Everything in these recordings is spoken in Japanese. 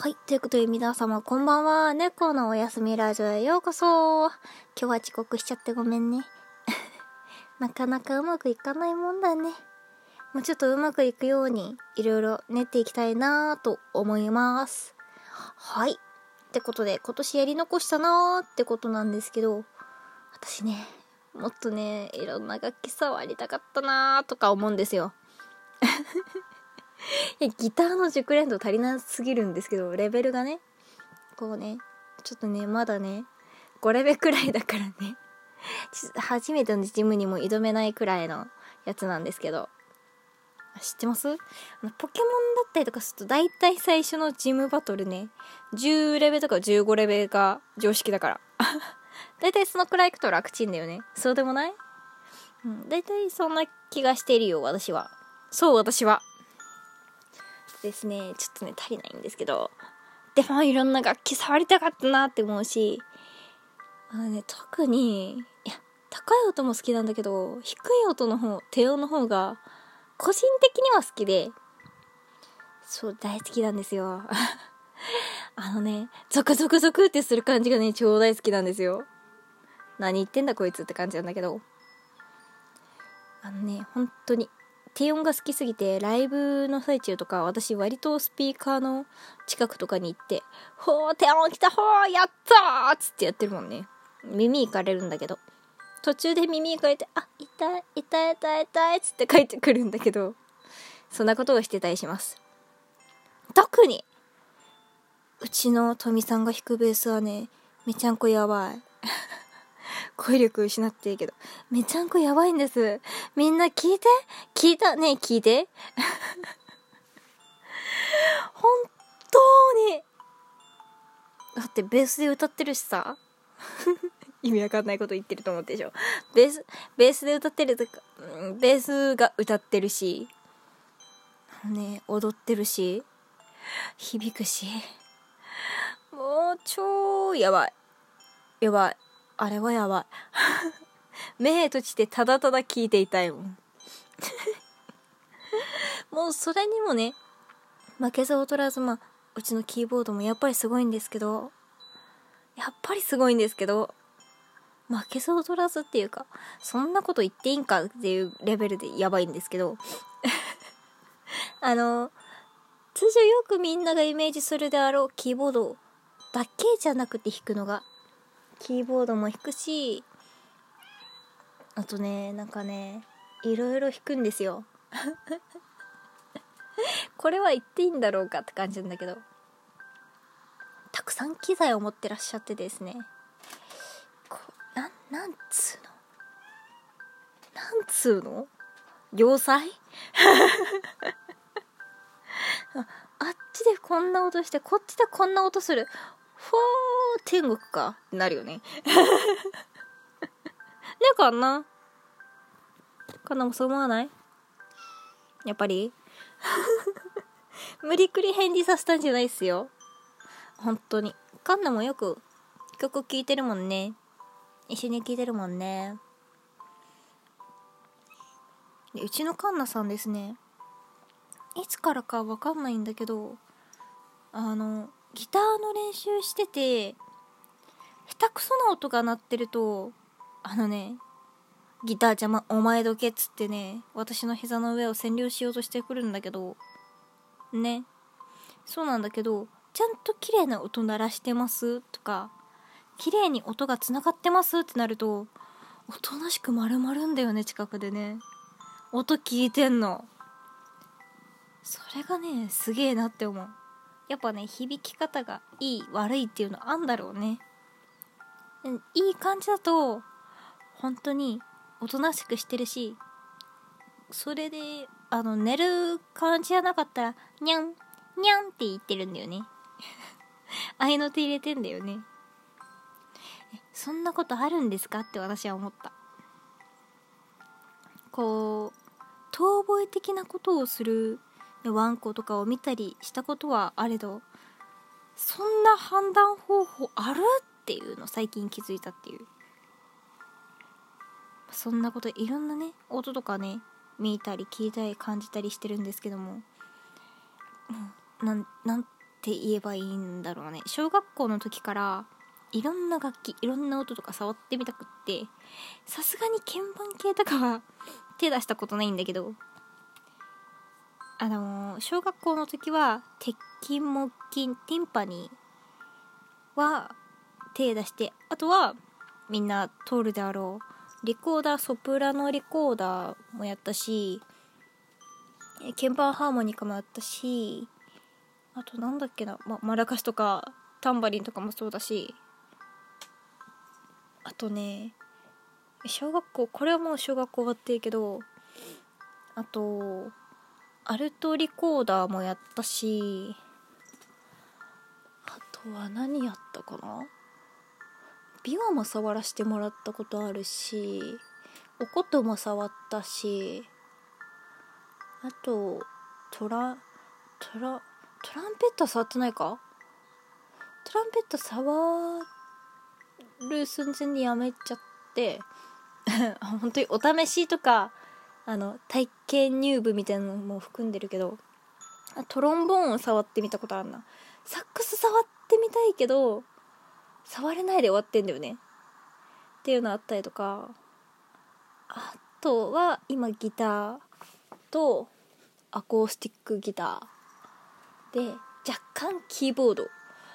はい。ということで皆様こんばんは。猫のおやすみラジオへようこそ。今日は遅刻しちゃってごめんね。なかなかうまくいかないもんだね。もうちょっとうまくいくようにいろいろ練っていきたいなぁと思います。はい。ってことで今年やり残したなーってことなんですけど、私ね、もっとね、いろんな楽器触りたかったなーとか思うんですよ。ギターの熟練度足りなすぎるんですけど、レベルがね、こうね、ちょっとね、まだね、5レベルくらいだからね、初めてのジムにも挑めないくらいのやつなんですけど、知ってます？ポケモンだったりとかすると大体最初のジムバトルね、10レベルとか15レベルが常識だから。大体そのくらい行くと楽ちんだよね。そうでもない？うん、大体そんな気がしているよ、私は。そう、私は。ですね、ちょっとね、足りないんですけど、でもいろんな楽器触りたかったなって思うし、あのね、特に、いや、高い音も好きなんだけど、低い音の方、低音の方が、個人的には好きで、そう、大好きなんですよ。あのね、ゾクゾクゾクってする感じがね、超大好きなんですよ。何言ってんだこいつって感じなんだけど。あのね、本当に、低音が好きすぎてライブの最中とか私割とスピーカーの近くとかに行って「ほー低音来たほーやった!」っつってやってるもんね。耳いかれるんだけど。途中で耳いかれて「あ痛い痛い痛い痛い」っつって帰ってくるんだけどそんなことをしてたりします。特にうちの富さんが弾くベースはねめちゃんこやばい。語彙力失っていいけど。めちゃんこやばいんです。みんな聞いて？聞いた？ね聞いて 本当に。だってベースで歌ってるしさ。意味わかんないこと言ってると思ってでしょ。ベース、ベースで歌ってるとか、ベースが歌ってるし、ね、踊ってるし、響くし、もう超やばい。やばい。あれはやばい。目閉じてただただ聞いていたいもん。もうそれにもね、負けず劣らず、まあ、うちのキーボードもやっぱりすごいんですけど、やっぱりすごいんですけど、負けず劣らずっていうか、そんなこと言っていいんかっていうレベルでやばいんですけど、あの、通常よくみんながイメージするであろうキーボードだけじゃなくて弾くのがキーボードも弾くしあとねなんかねいろいろ弾くんですよ。これは言っていいんだろうかって感じなんだけど。たくさん機材を持ってらっしゃってですね。こななんつうの？なんつうの？要塞？あっちでこんな音してこっちでこんな音する。ふわー天国かってなるよね。ねかなかなもそう思わない？やっぱり？無理くり返事させたんじゃないっすよ。本当に。カンナもよく曲聴いてるもんね。一緒に聴いてるもんね。うちのカンナさんですね。いつからかわかんないんだけど、あの、ギターの練習してて下手くそな音が鳴ってるとあのねギター邪魔お前どけっつってね私の膝の上を占領しようとしてくるんだけどね。そうなんだけどちゃんと綺麗な音鳴らしてます？とか綺麗に音がつながってます？ってなるとおとなしく丸まるんだよね近くでね。音聞いてんの。それがねすげえなって思う。やっぱね響き方がいい悪いっていうのあんだろうね。いい感じだと本当におとなしくしてるしそれであの寝る感じじゃなかったらにゃんにゃんって言ってるんだよね。合いの手入れてんだよね。そんなことあるんですか？って私は思った。こう遠吠え的なことをするワンコとかを見たりしたことはあれどそんな判断方法ある？っていうの最近気づいたっていう。そんなこといろんなね音とかね見たり聞いたり感じたりしてるんですけどもなんなんてて言えばいいんだろうね。小学校の時からいろんな楽器いろんな音とか触ってみたくってさすがに鍵盤系とかは手出したことないんだけどあの小学校の時は鉄筋木琴ティンパニーは手出してあとはみんな通るであろうリコーダーソプラノリコーダーもやったし鍵盤ハーモニカもやったしあとなんだっけな、ま、マラカスとかタンバリンとかもそうだしあとね小学校これはもう小学校終わってるけどあとアルトリコーダーもやったしあとは何やったかな？琵琶も触らせてもらったことあるしお琴も触ったしあとトラトラトランペット触ってないか？トランペット触る寸前にやめちゃって 本当にお試しとかあの体験入部みたいなのも含んでるけどトロンボーンを触ってみたことあるな。サックス触ってみたいけど触れないで終わってんだよね。っていうのあったりとか。あとは今ギターとアコースティックギターで若干キーボード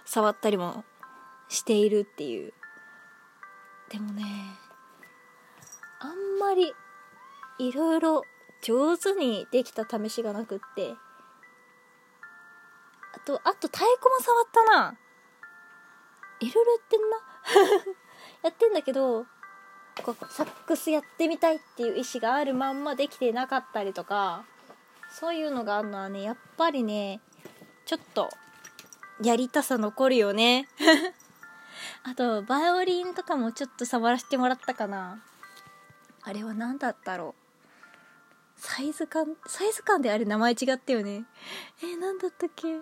触ったりもしているっていう。でもねあんまりいろいろ上手にできた試しがなくって。あとあと太鼓も触ったな。いろいろやってんな。やってんだけどこうサックスやってみたいっていう意思があるまんまできてなかったりとかそういうのがあるのはねやっぱりねちょっとやりたさ残るよね。あとバイオリンとかもちょっと触らせてもらったかな。あれは何だったろう。サイズ感サイズ感であれ名前違ったよね。えー、何だったっけ？ちょ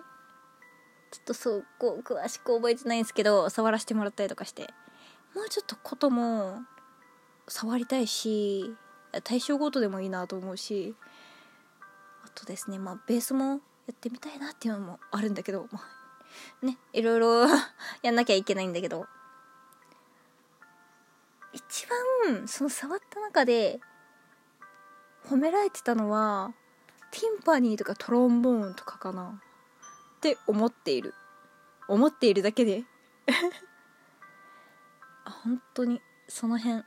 っとそうこう詳しく覚えてないんですけど触らせてもらったりとかして。もうちょっとことも触りたいし対象ごとでもいいなと思うしあとですねまあベースもやってみたいなっていうのもあるんだけど、まあ、ねいろいろ やんなきゃいけないんだけど。一番その触った中で褒められてたのはティンパニーとかトロンボーンとかかな。って思っている。思っているだけで。あ本当にその辺。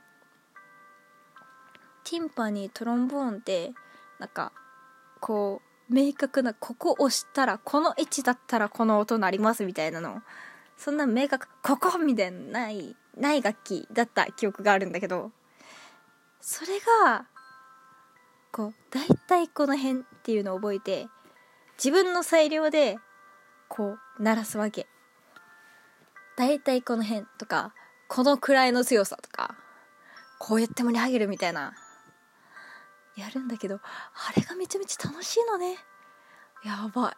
ティンパニートロンボーンってなんかこう明確なここ押したらこの位置だったらこの音鳴りますみたいなの。そんな明確ここみたいなないない楽器だった記憶があるんだけど。それがこう大体この辺っていうのを覚えて自分の裁量でこう鳴らすわけ。大体この辺とかこのくらいの強さとかこうやって盛り上げるみたいなやるんだけどあれがめちゃめちゃ楽しいのね。やば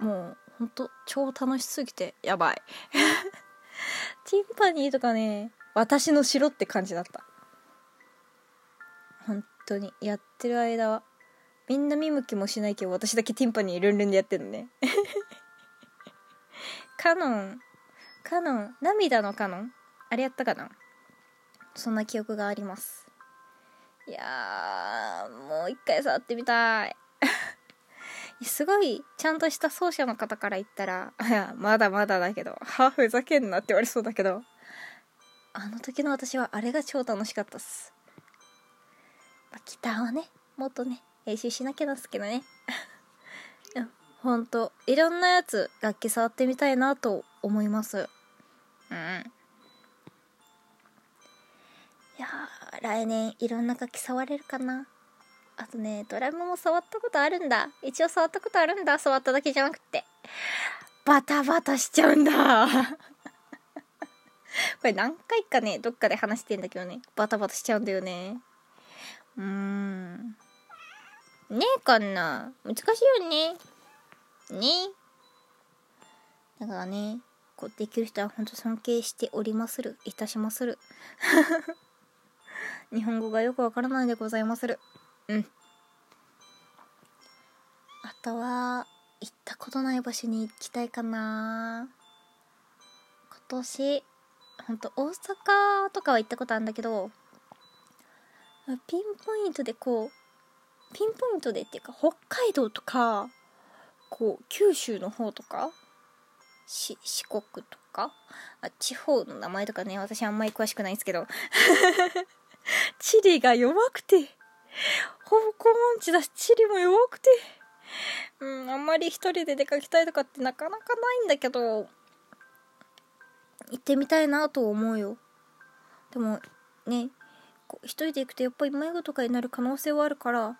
い。もうほんと超楽しすぎてやばい。ティンパニーとかね私の城って感じだった。当にやってる間はみんな見向きもしないけど私だけティンパニールンルンでやってるのね。カノン。カノン。涙のカノン。あれやったかな？そんな記憶があります。いやもう一回触ってみたい。すごいちゃんとした奏者の方から言ったらまだまだだけどはふざけんなって言われそうだけどあの時の私はあれが超楽しかったっす、まあ、ギターはねもっとね練習しなきゃなんですけどね。ほんといろんなやつ楽器触ってみたいなと思います。うん。いや来年いろんな楽器触れるかな。あとねドラムも触ったことあるんだ。一応触ったことあるんだ。触っただけじゃなくて。バタバタしちゃうんだ。これ何回かねどっかで話してんだけどね。バタバタしちゃうんだよね。うん。ねえかな。難しいよね。ね。だからねこうできる人は本当尊敬しておりまする。いたしまする。日本語がよくわからないでございまする。うん。あとは行ったことない場所に行きたいかな。今年ほんと大阪とかは行ったことあるんだけどピンポイントでこうピンポイントでっていうか北海道とかこう九州の方とか四国とかあ地方の名前とかね私あんまり詳しくないんですけど 地理が弱くてほぼコモンチだし地理も弱くてうんあんまり一人で出かけたいとかってなかなかないんだけど行ってみたいなと思うよ。でもね一人で行くとやっぱり迷子とかになる可能性はあるから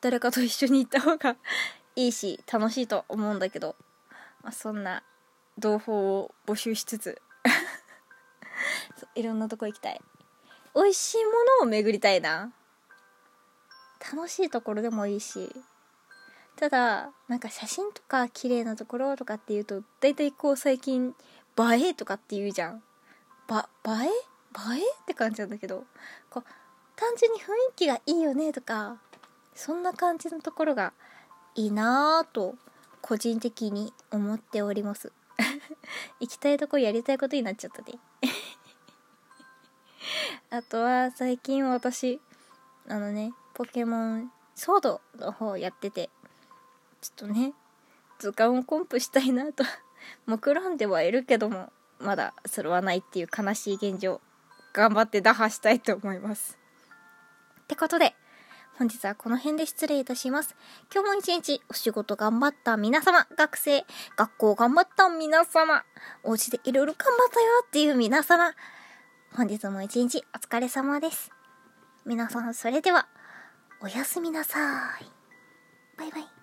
誰かと一緒に行った方がいいし楽しいと思うんだけど、まあ、そんな同胞を募集しつつ いろんなとこ行きたい。美味しいものを巡りたいな。楽しいところでもいいしただなんか写真とか綺麗なところとかっていうと大体こう最近映えとかって言うじゃん。ば映え？映え？って感じなんだけどこう単純に雰囲気がいいよねとかそんな感じのところがいいなぁと個人的に思っております。行きたいとこやりたいことになっちゃったで。あとは最近私あのねポケモンソードの方やっててちょっとね図鑑をコンプしたいなと 目論んではいるけどもまだそれはないっていう悲しい現状。頑張って打破したいと思いますってことで本日はこの辺で失礼いたします。今日も一日お仕事頑張った皆様、学生、学校頑張った皆様、お家でいろいろ頑張ったよっていう皆様、本日も一日お疲れ様です。皆さんそれでは、おやすみなさい。バイバイ。